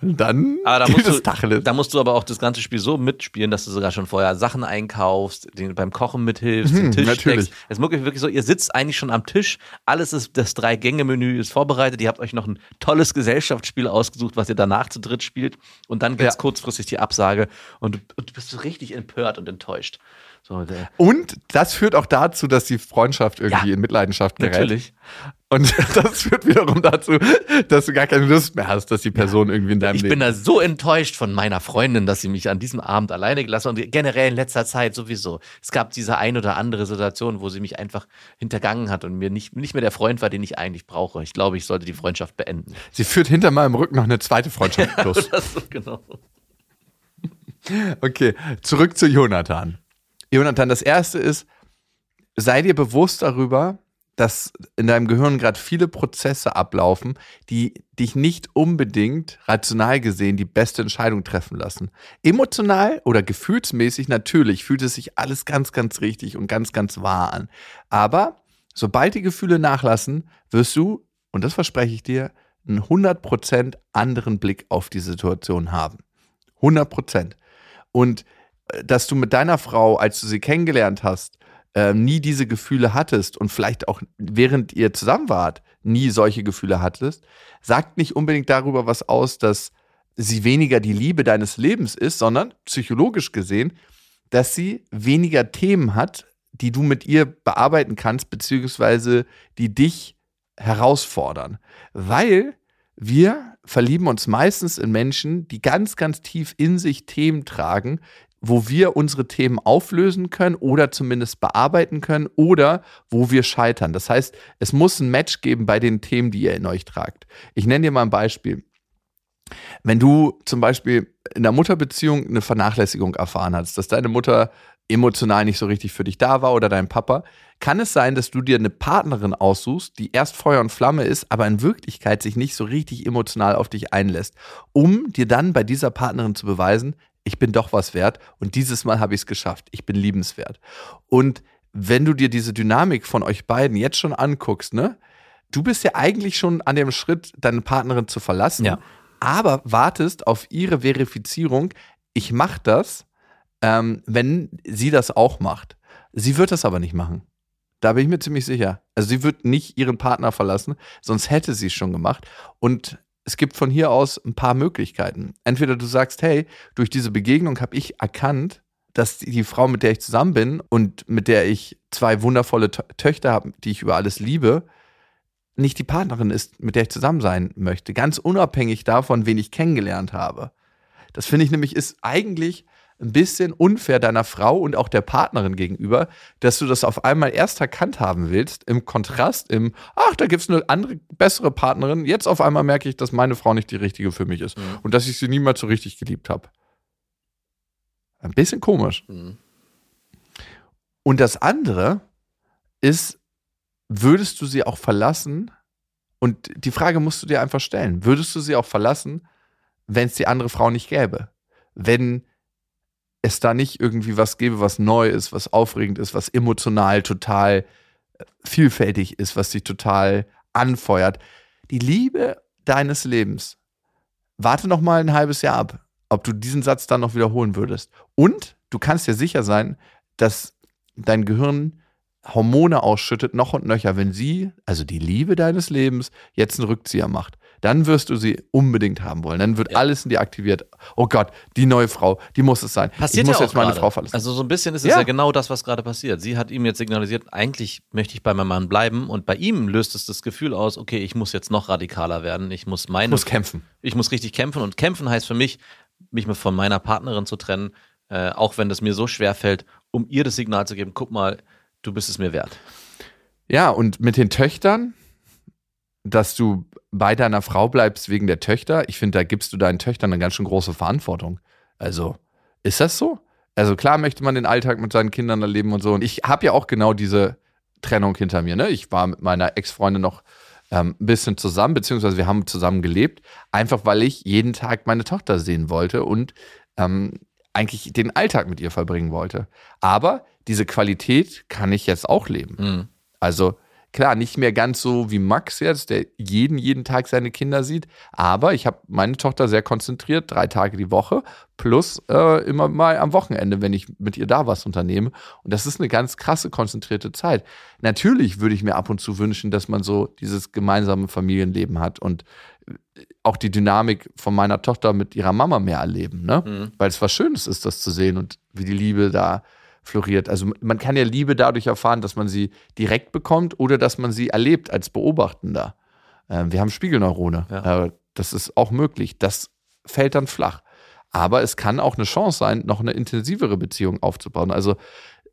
Und dann aber da musst, du, Tacheles. da musst du aber auch das ganze Spiel so mitspielen, dass du sogar schon vorher Sachen einkaufst, den, beim Kochen mithilfst, mhm, den Tisch natürlich. Es ist wirklich so, ihr sitzt eigentlich schon am Tisch, alles ist, das Drei-Gänge-Menü ist vorbereitet, ihr habt euch noch ein tolles Gesellschaftsspiel ausgesucht, was ihr danach zu dritt spielt und dann gibt es ja. kurzfristig die Absage und du, und du bist so richtig empört und enttäuscht. So, und das führt auch dazu, dass die Freundschaft irgendwie ja, in Mitleidenschaft gerät. Natürlich. Und das führt wiederum dazu, dass du gar keine Lust mehr hast, dass die Person ja. irgendwie in deinem ich Leben. Ich bin da so enttäuscht von meiner Freundin, dass sie mich an diesem Abend alleine gelassen hat und generell in letzter Zeit sowieso. Es gab diese ein oder andere Situation, wo sie mich einfach hintergangen hat und mir nicht, nicht mehr der Freund war, den ich eigentlich brauche. Ich glaube, ich sollte die Freundschaft beenden. Sie führt hinter meinem Rücken noch eine zweite Freundschaft plus. Ja, so, genau. Okay, zurück zu Jonathan. Jonathan, das erste ist, sei dir bewusst darüber, dass in deinem Gehirn gerade viele Prozesse ablaufen, die dich nicht unbedingt rational gesehen die beste Entscheidung treffen lassen. Emotional oder gefühlsmäßig natürlich fühlt es sich alles ganz, ganz richtig und ganz, ganz wahr an. Aber sobald die Gefühle nachlassen, wirst du, und das verspreche ich dir, einen 100% anderen Blick auf die Situation haben. 100%. Und äh, dass du mit deiner Frau, als du sie kennengelernt hast, äh, nie diese Gefühle hattest und vielleicht auch während ihr zusammen wart, nie solche Gefühle hattest, sagt nicht unbedingt darüber was aus, dass sie weniger die Liebe deines Lebens ist, sondern psychologisch gesehen, dass sie weniger Themen hat, die du mit ihr bearbeiten kannst, beziehungsweise die dich herausfordern. Weil wir verlieben uns meistens in Menschen, die ganz, ganz tief in sich Themen tragen, wo wir unsere Themen auflösen können oder zumindest bearbeiten können oder wo wir scheitern. Das heißt, es muss ein Match geben bei den Themen, die ihr in euch tragt. Ich nenne dir mal ein Beispiel. Wenn du zum Beispiel in der Mutterbeziehung eine Vernachlässigung erfahren hast, dass deine Mutter emotional nicht so richtig für dich da war oder dein Papa, kann es sein, dass du dir eine Partnerin aussuchst, die erst Feuer und Flamme ist, aber in Wirklichkeit sich nicht so richtig emotional auf dich einlässt, um dir dann bei dieser Partnerin zu beweisen, ich bin doch was wert und dieses Mal habe ich es geschafft. Ich bin liebenswert. Und wenn du dir diese Dynamik von euch beiden jetzt schon anguckst, ne, du bist ja eigentlich schon an dem Schritt, deine Partnerin zu verlassen, Ja. aber wartest auf ihre Verifizierung, ich mache das, ähm, wenn sie das auch macht. Sie wird das aber nicht machen. Da bin ich mir ziemlich sicher. Also sie wird nicht ihren Partner verlassen, sonst hätte sie es schon gemacht. Und es gibt von hier aus ein paar Möglichkeiten. Entweder du sagst, hey, durch diese Begegnung habe ich erkannt, dass die Frau, mit der ich zusammen bin und mit der ich zwei wundervolle Tö- Töchter habe, die ich über alles liebe, nicht die Partnerin ist, mit der ich zusammen sein möchte. Ganz unabhängig davon, wen ich kennengelernt habe. Das finde ich nämlich ist eigentlich ein bisschen unfair deiner Frau und auch der Partnerin gegenüber, dass du das auf einmal erst erkannt haben willst, im Kontrast, im, ach, da gibt es eine andere, bessere Partnerin. Jetzt auf einmal merke ich, dass meine Frau nicht die richtige für mich ist Mhm. und dass ich sie niemals so richtig geliebt habe. Ein bisschen komisch. Mhm. Und das andere ist, würdest du sie auch verlassen? Und die Frage musst du dir einfach stellen. Würdest du sie auch verlassen, wenn es die andere Frau nicht gäbe? Wenn es da nicht irgendwie was gäbe, was neu ist, was aufregend ist, was emotional total äh, vielfältig ist, was dich total anfeuert. Die Liebe deines Lebens. Warte noch mal ein halbes Jahr ab, ob du diesen Satz dann noch wiederholen würdest. Und du kannst dir sicher sein, dass dein Gehirn Hormone ausschüttet, noch und nöcher, wenn sie, also die Liebe deines Lebens, jetzt einen Rückzieher macht. Dann wirst du sie unbedingt haben wollen. Dann wird Ja. alles in dir aktiviert. Oh Gott, die neue Frau, die muss es sein. Passiert ich muss ja jetzt meine. Frau verlassen. Also so ein bisschen ist es Ja. ja. genau das, was gerade passiert. Sie hat ihm jetzt signalisiert, eigentlich möchte ich bei meinem Mann bleiben und bei ihm löst es das Gefühl aus, okay, ich muss jetzt noch radikaler werden. Ich muss meine ich muss kämpfen. ich muss richtig kämpfen und kämpfen heißt für mich, mich von meiner Partnerin zu trennen, äh, auch wenn das mir so schwer fällt, um ihr das Signal zu geben, guck mal, du bist es mir wert. Ja, und mit den Töchtern, dass du bei deiner Frau bleibst wegen der Töchter, ich finde, da gibst du deinen Töchtern eine ganz schön große Verantwortung. Also, ist das so? Also klar möchte man den Alltag mit seinen Kindern erleben und so. Und ich habe ja auch genau diese Trennung hinter mir. Ne? Ich war mit meiner Ex-Freundin noch ähm, ein bisschen zusammen, beziehungsweise wir haben zusammen gelebt, einfach weil ich jeden Tag meine Tochter sehen wollte und ähm, eigentlich den Alltag mit ihr verbringen wollte. Aber diese Qualität kann ich jetzt auch leben. Mhm. Also klar, nicht mehr ganz so wie Max jetzt, der jeden, jeden Tag seine Kinder sieht. Aber ich habe meine Tochter sehr konzentriert, drei Tage die Woche, plus äh, immer mal am Wochenende, wenn ich mit ihr da was unternehme. Und das ist eine ganz krasse, konzentrierte Zeit. Natürlich würde ich mir ab und zu wünschen, dass man so dieses gemeinsame Familienleben hat und äh, auch die Dynamik von meiner Tochter mit ihrer Mama mehr erleben, ne? Mhm. Weil es was Schönes ist, das zu sehen und wie die Liebe da floriert. Also man kann ja Liebe dadurch erfahren, dass man sie direkt bekommt oder dass man sie erlebt als Beobachtender. Ähm, wir haben Spiegelneurone. Ja. Äh, das ist auch möglich. Das fällt dann flach. Aber es kann auch eine Chance sein, noch eine intensivere Beziehung aufzubauen. Also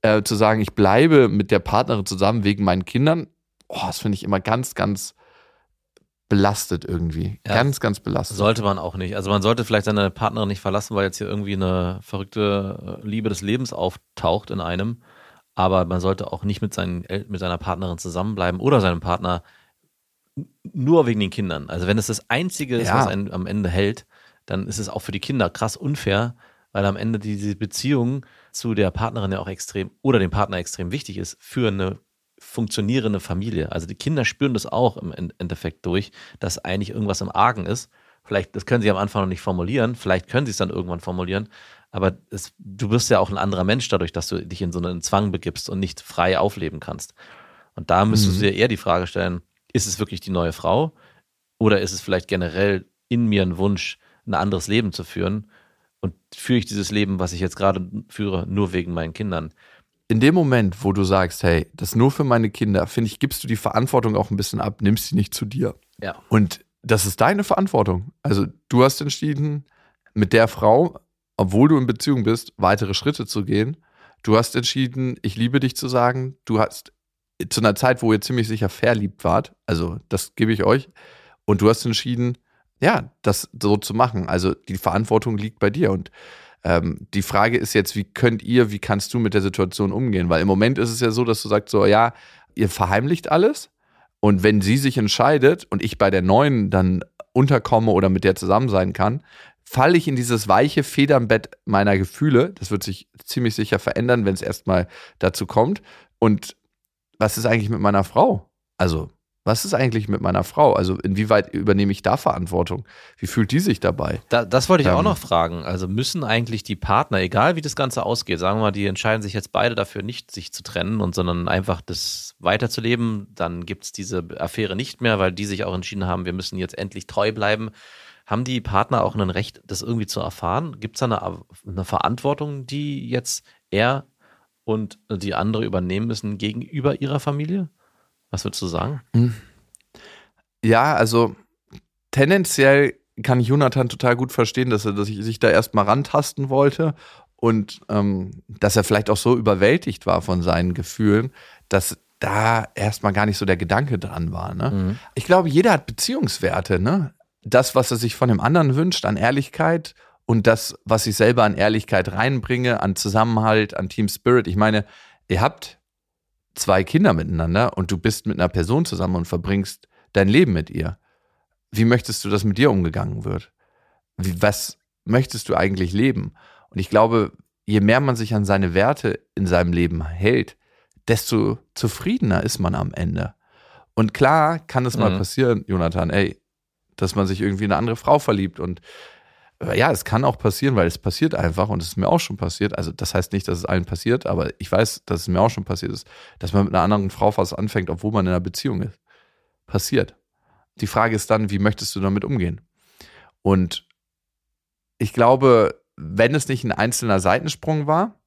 äh, zu sagen, ich bleibe mit der Partnerin zusammen wegen meinen Kindern, oh, das finde ich immer ganz, ganz belastet irgendwie. Ja. Ganz, ganz belastet. Sollte man auch nicht. Also man sollte vielleicht seine Partnerin nicht verlassen, weil jetzt hier irgendwie eine verrückte äh, Liebe des Lebens auftaucht in einem. aber man sollte auch nicht mit, seinen, mit seiner Partnerin zusammenbleiben oder seinem Partner nur wegen den Kindern. Also wenn es das Einzige ist, Ja. was einen am Ende hält, dann ist es auch für die Kinder krass unfair, weil am Ende diese Beziehung zu der Partnerin ja auch extrem oder dem Partner extrem wichtig ist für eine funktionierende Familie. Also die Kinder spüren das auch im En- Endeffekt durch, dass eigentlich irgendwas im Argen ist. Vielleicht, das können sie am Anfang noch nicht formulieren, vielleicht können sie es dann irgendwann formulieren, aber es, du bist ja auch ein anderer Mensch dadurch, dass du dich in so einen Zwang begibst und nicht frei aufleben kannst. Und da müsstest Mhm. du dir eher die Frage stellen, ist es wirklich die neue Frau oder ist es vielleicht generell in mir ein Wunsch, ein anderes Leben zu führen? Und führe ich dieses Leben, was ich jetzt gerade führe, nur wegen meinen Kindern? In dem Moment, wo du sagst, hey, das ist nur für meine Kinder, finde ich, gibst du die Verantwortung auch ein bisschen ab, nimmst sie nicht zu dir. Ja. Und das ist deine Verantwortung. Also du hast entschieden, mit der Frau, obwohl du in Beziehung bist, weitere Schritte zu gehen. Du hast entschieden, ich liebe dich zu sagen. Du hast zu einer Zeit, wo ihr ziemlich sicher verliebt wart, also das gebe ich euch. Und du hast entschieden, ja, das so zu machen. Also die Verantwortung liegt bei dir. Und ähm, die Frage ist jetzt, wie könnt ihr, wie kannst du mit der Situation umgehen? Weil im Moment ist es ja so, dass du sagst, so, ja, ihr verheimlicht alles. Und wenn sie sich entscheidet und ich bei der neuen dann unterkomme oder mit der zusammen sein kann, falle ich in dieses weiche Federnbett meiner Gefühle. Das wird sich ziemlich sicher verändern, wenn es erstmal dazu kommt. Und was ist eigentlich mit meiner Frau? Also, was ist eigentlich mit meiner Frau? Also, inwieweit übernehme ich da Verantwortung? Wie fühlt die sich dabei? Da, das wollte ich auch Ähm. noch fragen. Also müssen eigentlich die Partner, egal wie das Ganze ausgeht, sagen wir mal, die entscheiden sich jetzt beide dafür, nicht sich zu trennen und sondern einfach das weiterzuleben, dann gibt es diese Affäre nicht mehr, weil die sich auch entschieden haben, wir müssen jetzt endlich treu bleiben. Haben die Partner auch ein Recht, das irgendwie zu erfahren? Gibt es da eine, eine Verantwortung, die jetzt er und die andere übernehmen müssen gegenüber ihrer Familie? Was würdest du sagen? Ja, also tendenziell kann ich Jonathan total gut verstehen, dass er dass ich sich da erstmal rantasten wollte und ähm, dass er vielleicht auch so überwältigt war von seinen Gefühlen, dass da erstmal gar nicht so der Gedanke dran war. Ne? Mhm. Ich glaube, jeder hat Beziehungswerte, ne? Das, was er sich von dem anderen wünscht, an Ehrlichkeit und das, was ich selber an Ehrlichkeit reinbringe, an Zusammenhalt, an Team Spirit. Ich meine, ihr habt zwei Kinder miteinander und du bist mit einer Person zusammen und verbringst dein Leben mit ihr. Wie möchtest du, dass mit dir umgegangen wird? Wie, was möchtest du eigentlich leben? Und ich glaube, je mehr man sich an seine Werte in seinem Leben hält, desto zufriedener ist man am Ende. Und klar kann es mal Mhm. passieren, Jonathan, ey, dass man sich irgendwie in eine andere Frau verliebt. Und ja, es kann auch passieren, weil es passiert einfach und es ist mir auch schon passiert. Also das heißt nicht, dass es allen passiert, aber ich weiß, dass es mir auch schon passiert ist, dass man mit einer anderen Frau fast anfängt, obwohl man in einer Beziehung ist. Passiert. Die Frage ist dann, wie möchtest du damit umgehen? Und ich glaube, wenn es nicht ein einzelner Seitensprung war,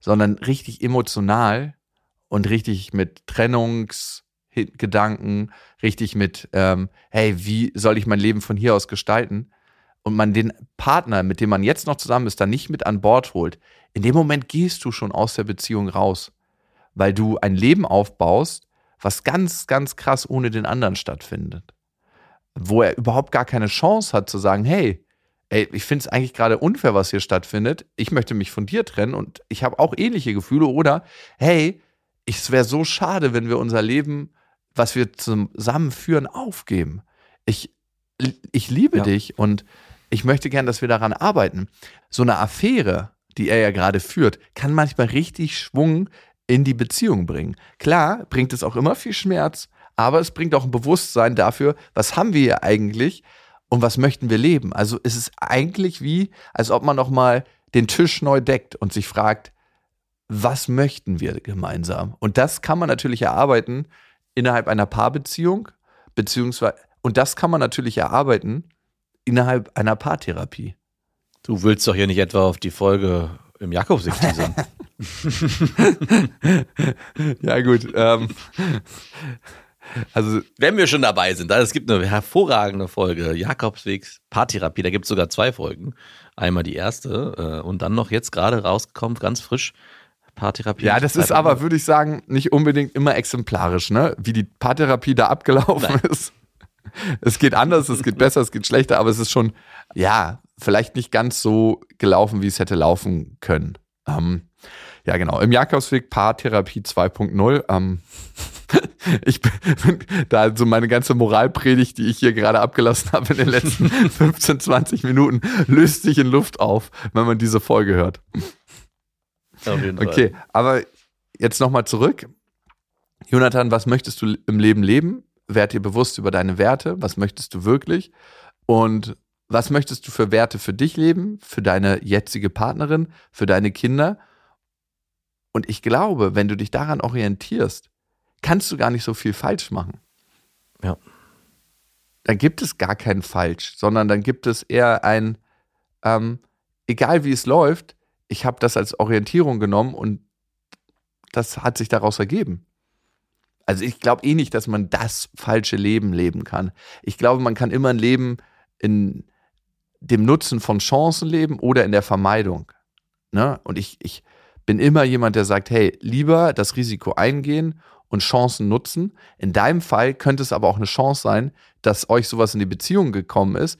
sondern richtig emotional und richtig mit Trennungsgedanken, richtig mit, ähm, hey, wie soll ich mein Leben von hier aus gestalten? Und man den Partner, mit dem man jetzt noch zusammen ist, dann nicht mit an Bord holt, in dem Moment gehst du schon aus der Beziehung raus, weil du ein Leben aufbaust, was ganz, ganz krass ohne den anderen stattfindet. Wo er überhaupt gar keine Chance hat zu sagen, hey, ey, ich finde es eigentlich gerade unfair, was hier stattfindet. Ich möchte mich von dir trennen und ich habe auch ähnliche Gefühle. Oder, hey, es wäre so schade, wenn wir unser Leben, was wir zusammen führen, aufgeben. Ich, ich liebe Ja. dich und ich möchte gern, dass wir daran arbeiten. So eine Affäre, die er ja gerade führt, kann manchmal richtig Schwung in die Beziehung bringen. Klar, bringt es auch immer viel Schmerz, aber es bringt auch ein Bewusstsein dafür, was haben wir hier eigentlich und was möchten wir leben. Also es ist eigentlich wie, als ob man noch mal den Tisch neu deckt und sich fragt, was möchten wir gemeinsam? Und das kann man natürlich erarbeiten innerhalb einer Paarbeziehung, beziehungsweise, und das kann man natürlich erarbeiten innerhalb einer Paartherapie. Du willst doch hier nicht etwa auf die Folge im Jakobsweg teasern. Ja, gut. Ähm, also, Wenn wir schon dabei sind, es gibt eine hervorragende Folge, Jakobswegs Paartherapie, da gibt es sogar zwei Folgen. Einmal die erste äh, und dann noch jetzt gerade rausgekommen, ganz frisch, Paartherapie. ja, das ist aber, würde ich sagen, nicht unbedingt immer exemplarisch, ne? Wie die Paartherapie da abgelaufen Nein. ist. Es geht anders, es geht besser, es geht schlechter, aber es ist schon, ja, vielleicht nicht ganz so gelaufen, wie es hätte laufen können. Ähm, Ja, genau. Im Jakobsweg Paartherapie 2.0. Ähm, ich bin, da so meine ganze Moralpredigt, die ich hier gerade abgelassen habe in den letzten 15, 20 Minuten, löst sich in Luft auf, wenn man diese Folge hört. Auf jeden Fall. Okay, aber jetzt nochmal zurück. Jonathan, was möchtest du im Leben leben? Werd dir bewusst über deine Werte. Was möchtest du wirklich? Und was möchtest du für Werte für dich leben, für deine jetzige Partnerin, für deine Kinder? Und ich glaube, wenn du dich daran orientierst, kannst du gar nicht so viel falsch machen. Ja. Dann gibt es gar kein Falsch, sondern dann gibt es eher ein, ähm, egal wie es läuft, ich habe das als Orientierung genommen und das hat sich daraus ergeben. Also ich glaube eh nicht, dass man das falsche Leben leben kann. Ich glaube, man kann immer ein Leben in dem Nutzen von Chancen leben oder in der Vermeidung. Ne? Und ich, ich bin immer jemand, der sagt, hey, lieber das Risiko eingehen und Chancen nutzen. In deinem Fall könnte es aber auch eine Chance sein, dass euch sowas in die Beziehung gekommen ist,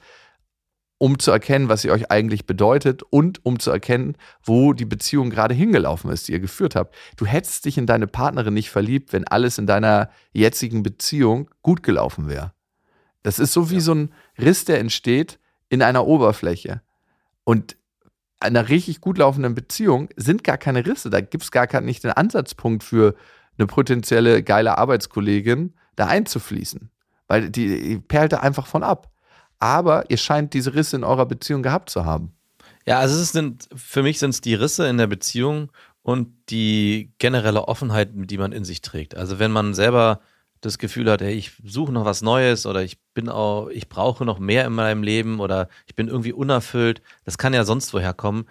um zu erkennen, was sie euch eigentlich bedeutet und um zu erkennen, wo die Beziehung gerade hingelaufen ist, die ihr geführt habt. Du hättest dich in deine Partnerin nicht verliebt, wenn alles in deiner jetzigen Beziehung gut gelaufen wäre. Das ist so wie ja. so ein Riss, der entsteht in einer Oberfläche. Und einer richtig gut laufenden Beziehung sind gar keine Risse. Da gibt es gar nicht den Ansatzpunkt für eine potenzielle geile Arbeitskollegin, da einzufließen. Weil die, die perlt da einfach von ab aber ihr scheint diese Risse in eurer Beziehung gehabt zu haben. Ja, also es sind, für mich sind es die Risse in der Beziehung und die generelle Offenheit, die man in sich trägt. Also wenn man selber das Gefühl hat, hey, ich suche noch was Neues oder ich bin auch, ich brauche noch mehr in meinem Leben oder ich bin irgendwie unerfüllt, das kann ja sonst woher kommen,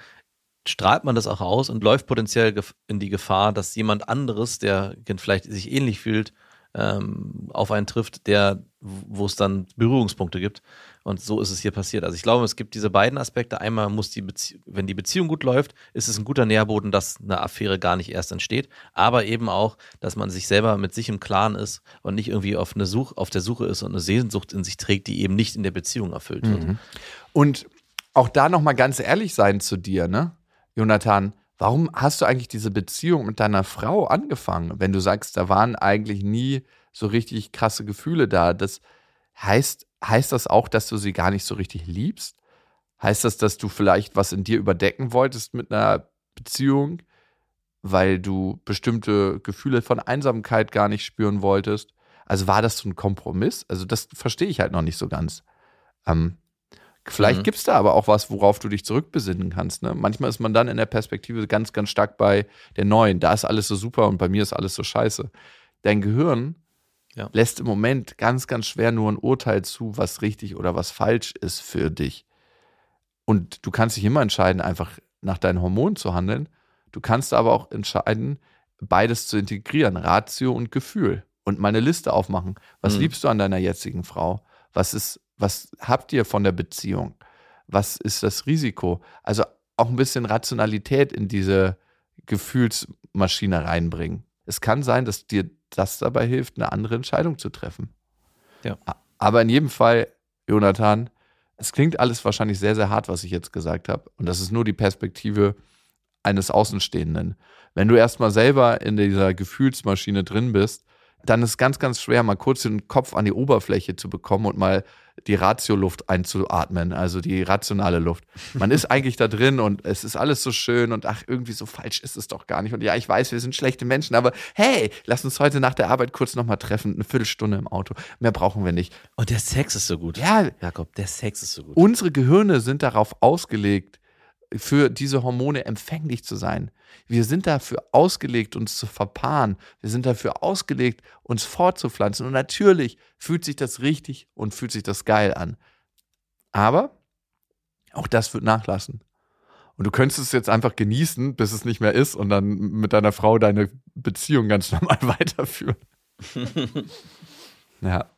strahlt man das auch aus und läuft potenziell in die Gefahr, dass jemand anderes, der vielleicht sich ähnlich fühlt, ähm, auf einen trifft, der, wo es dann Berührungspunkte gibt. Und so ist es hier passiert. Also ich glaube, es gibt diese beiden Aspekte. Einmal muss die Beziehung, wenn die Beziehung gut läuft, ist es ein guter Nährboden, dass eine Affäre gar nicht erst entsteht. Aber eben auch, dass man sich selber mit sich im Klaren ist und nicht irgendwie auf, eine Such, auf der Suche ist und eine Sehnsucht in sich trägt, die eben nicht in der Beziehung erfüllt wird. Mhm. Und auch da nochmal ganz ehrlich sein zu dir, ne, Jonathan? Warum hast du eigentlich diese Beziehung mit deiner Frau angefangen, wenn du sagst, da waren eigentlich nie so richtig krasse Gefühle da? Das heißt, heißt das auch, dass du sie gar nicht so richtig liebst? Heißt das, dass du vielleicht was in dir überdecken wolltest mit einer Beziehung, weil du bestimmte Gefühle von Einsamkeit gar nicht spüren wolltest? Also war das so ein Kompromiss? Also das verstehe ich halt noch nicht so ganz. Ähm, Vielleicht mhm. gibt es da aber auch was, worauf du dich zurückbesinnen kannst. Ne? Manchmal ist man dann in der Perspektive ganz, ganz stark bei der neuen. Da ist alles so super und bei mir ist alles so scheiße. Dein Gehirn ja. lässt im Moment ganz, ganz schwer nur ein Urteil zu, was richtig oder was falsch ist für dich. Und du kannst dich immer entscheiden, einfach nach deinen Hormonen zu handeln. Du kannst aber auch entscheiden, beides zu integrieren, Ratio und Gefühl. Und mal eine Liste aufmachen. Was mhm. liebst du an deiner jetzigen Frau? Was ist was habt ihr von der Beziehung? Was ist das Risiko? Also auch ein bisschen Rationalität in diese Gefühlsmaschine reinbringen. Es kann sein, dass dir das dabei hilft, eine andere Entscheidung zu treffen. Ja. Aber in jedem Fall, Jonathan, es klingt alles wahrscheinlich sehr, sehr hart, was ich jetzt gesagt habe. Und das ist nur die Perspektive eines Außenstehenden. Wenn du erstmal selber in dieser Gefühlsmaschine drin bist, dann ist es ganz, ganz schwer, mal kurz den Kopf an die Oberfläche zu bekommen und mal die Ratioluft einzuatmen, also die rationale Luft. Man ist eigentlich da drin und es ist alles so schön und ach, irgendwie so falsch ist es doch gar nicht. Und ja, ich weiß, wir sind schlechte Menschen, aber hey, lass uns heute nach der Arbeit kurz nochmal treffen, eine Viertelstunde im Auto. Mehr brauchen wir nicht. Und der Sex ist so gut. Ja, Jakob, der Sex ist so gut. Unsere Gehirne sind darauf ausgelegt, für diese Hormone empfänglich zu sein. Wir sind dafür ausgelegt, uns zu verpaaren. Wir sind dafür ausgelegt, uns fortzupflanzen. Und natürlich fühlt sich das richtig und fühlt sich das geil an. Aber auch das wird nachlassen. Und du könntest es jetzt einfach genießen, bis es nicht mehr ist und dann mit deiner Frau deine Beziehung ganz normal weiterführen. ja.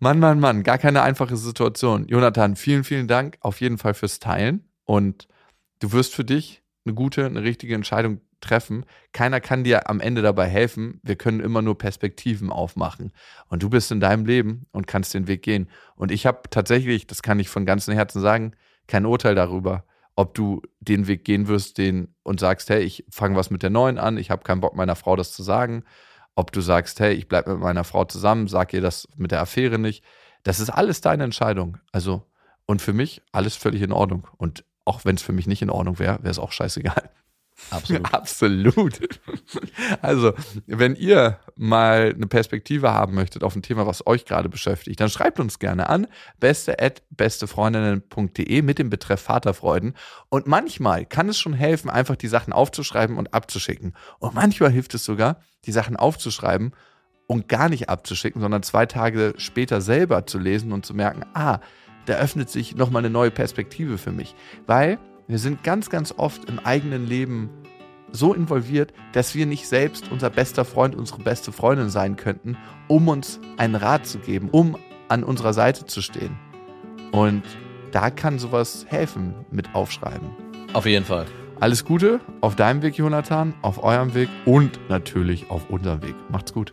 Mann, Mann, Mann, gar keine einfache Situation. Jonathan, vielen, vielen Dank auf jeden Fall fürs Teilen und du wirst für dich eine gute, eine richtige Entscheidung treffen. Keiner kann dir am Ende dabei helfen. Wir können immer nur Perspektiven aufmachen. Und du bist in deinem Leben und kannst den Weg gehen. Und ich habe tatsächlich, das kann ich von ganzem Herzen sagen, kein Urteil darüber, ob du den Weg gehen wirst, den und sagst, hey, ich fange was mit der neuen an, ich habe keinen Bock meiner Frau das zu sagen, ob du sagst, hey, ich bleibe mit meiner Frau zusammen, sag ihr das mit der Affäre nicht. Das ist alles deine Entscheidung. Also und für mich alles völlig in Ordnung und auch wenn es für mich nicht in Ordnung wäre, wäre es auch scheißegal. Absolut. Absolut. Also, wenn ihr mal eine Perspektive haben möchtet auf ein Thema, was euch gerade beschäftigt, dann schreibt uns gerne an beste@bestefreundinnen.de mit dem Betreff Vaterfreuden. Und manchmal kann es schon helfen, einfach die Sachen aufzuschreiben und abzuschicken. Und manchmal hilft es sogar, die Sachen aufzuschreiben und gar nicht abzuschicken, sondern zwei Tage später selber zu lesen und zu merken, ah, da öffnet sich nochmal eine neue Perspektive für mich. Weil wir sind ganz, ganz oft im eigenen Leben so involviert, dass wir nicht selbst unser bester Freund, unsere beste Freundin sein könnten, um uns einen Rat zu geben, um an unserer Seite zu stehen. Und da kann sowas helfen mit Aufschreiben. Auf jeden Fall. Alles Gute auf deinem Weg, Jonathan, auf eurem Weg und natürlich auf unserem Weg. Macht's gut.